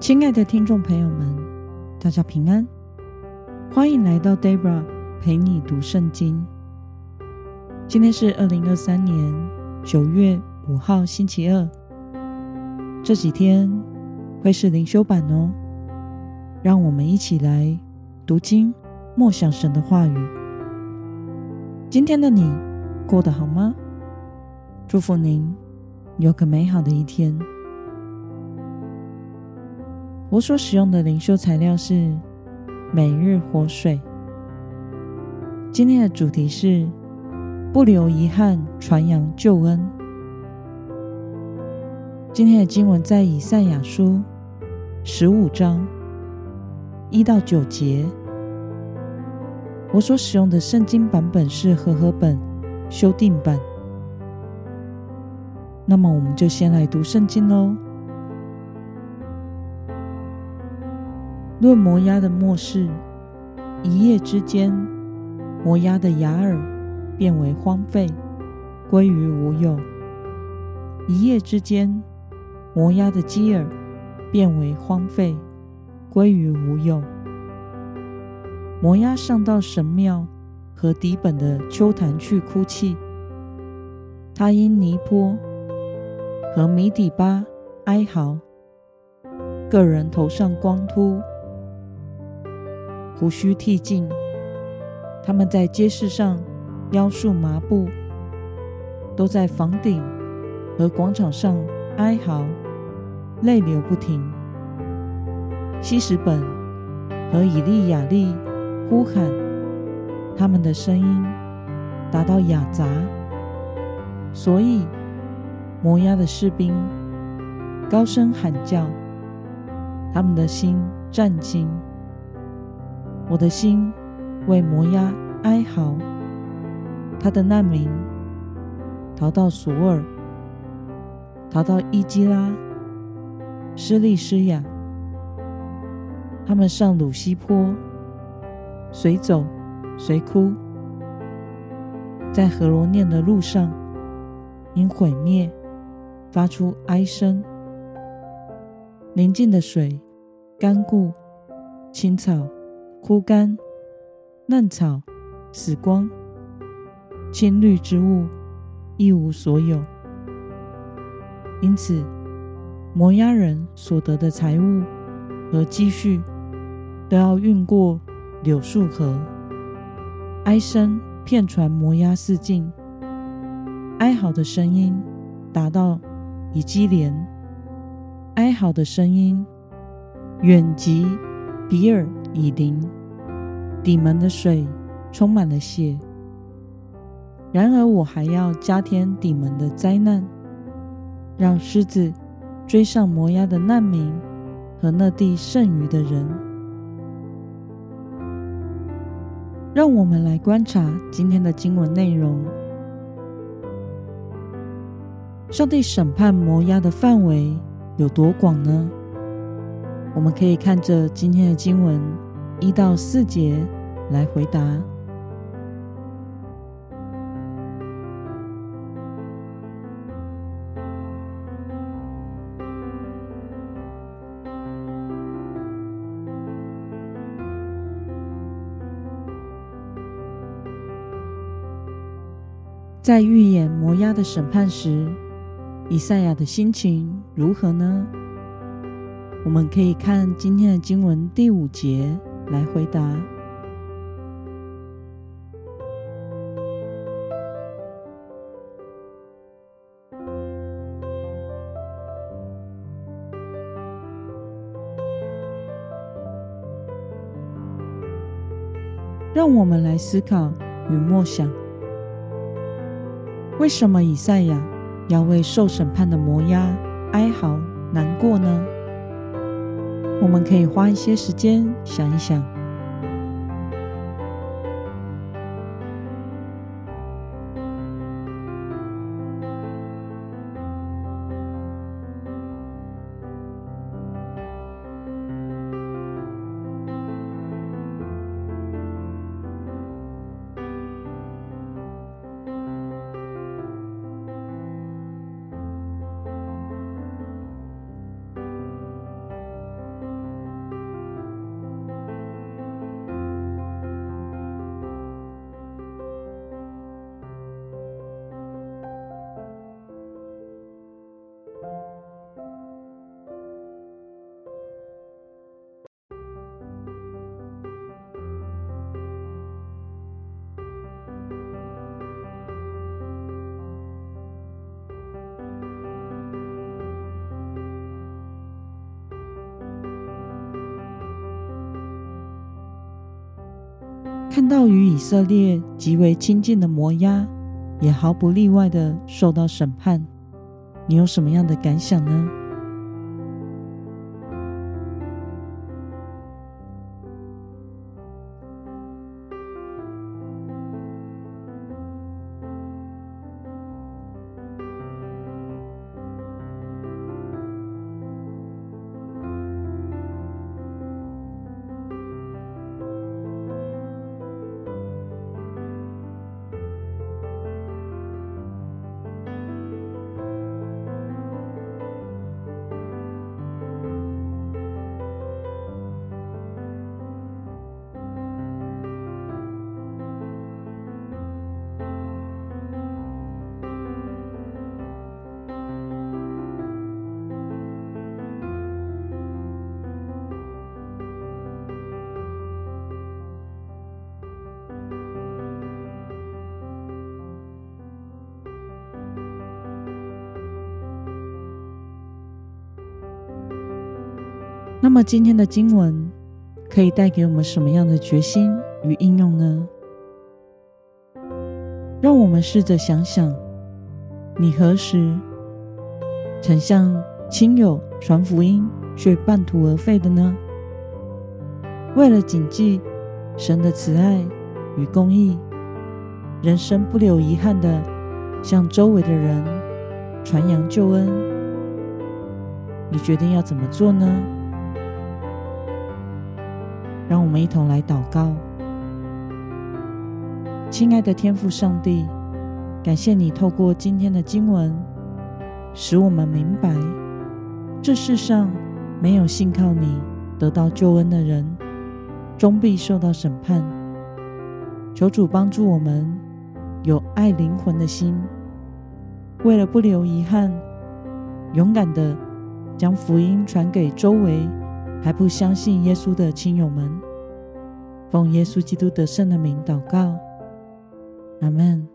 亲爱的听众朋友们，大家平安，欢迎来到 Debra 陪你读圣经。今天是二零二三年九月五号，星期二。这几天会是灵修版哦，让我们一起来读经，默想神的话语。今天的你过得好吗？祝福您有个美好的一天。我所使用的灵修材料是每日活水。今天的主题是不留遗憾，传扬救恩。今天的经文在以赛亚书十五章一到九节。我所使用的圣经版本是和合本修订版。那么，我们就先来读圣经喽。论摩押的末世，一夜之间，摩押的亚珥变为荒废，归于无有；一夜之间，摩押的基尔变为荒废，归于无有。摩押上到神庙和底本的丘坛去哭泣，他因尼波和米底巴哀嚎，个人头上光秃。胡须剃尽，他们在街市上腰束麻布，都在房顶和广场上哀嚎，泪流不停。希实本和以利亚利呼喊，他们的声音达到雅杂，所以摩押的士兵高声喊叫，他们的心战惊。我的心为摩押哀嚎，他的难民逃到索尔，逃到伊基拉、施利施雅，他们上鲁西坡，随走随哭，在何罗念的路上，因毁灭发出哀声，宁静的水干固，青草。枯干，嫩草死光，青绿之物一无所有。因此，摩押人所得的财物和积蓄，都要运过柳树河。哀声遍传摩押四境，哀嚎的声音达到以基连，哀嚎的声音远及比珥以琳。底门的水充满了血。然而，我还要加添底门的灾难，让狮子追上摩押的难民和那地剩余的人。让我们来观察今天的经文内容。上帝审判摩押的范围有多广呢？我们可以看着今天的经文。一到四节来回答。在预演摩押的审判时，以赛亚的心情如何呢？我们可以看今天的经文第五节。来回答。让我们来思考与默想：为什么以赛亚要为受审判的摩押哀嚎难过呢？我们可以花一些时间想一想。看到与以色列极为亲近的摩押，也毫不例外的受到审判，你有什么样的感想呢？那么今天的经文可以带给我们什么样的决心与应用呢？让我们试着想想，你何时曾向亲友传福音却半途而废的呢？为了谨记神的慈爱与公义，人生不留遗憾的向周围的人传扬救恩，你决定要怎么做呢？让我们一同来祷告，亲爱的天父上帝，感谢你透过今天的经文，使我们明白，这世上没有信靠你得到救恩的人，终必受到审判。求主帮助我们有爱灵魂的心，为了不留遗憾，勇敢的将福音传给周围。还不相信耶稣的亲友们，奉耶稣基督得胜的名祷告，阿门。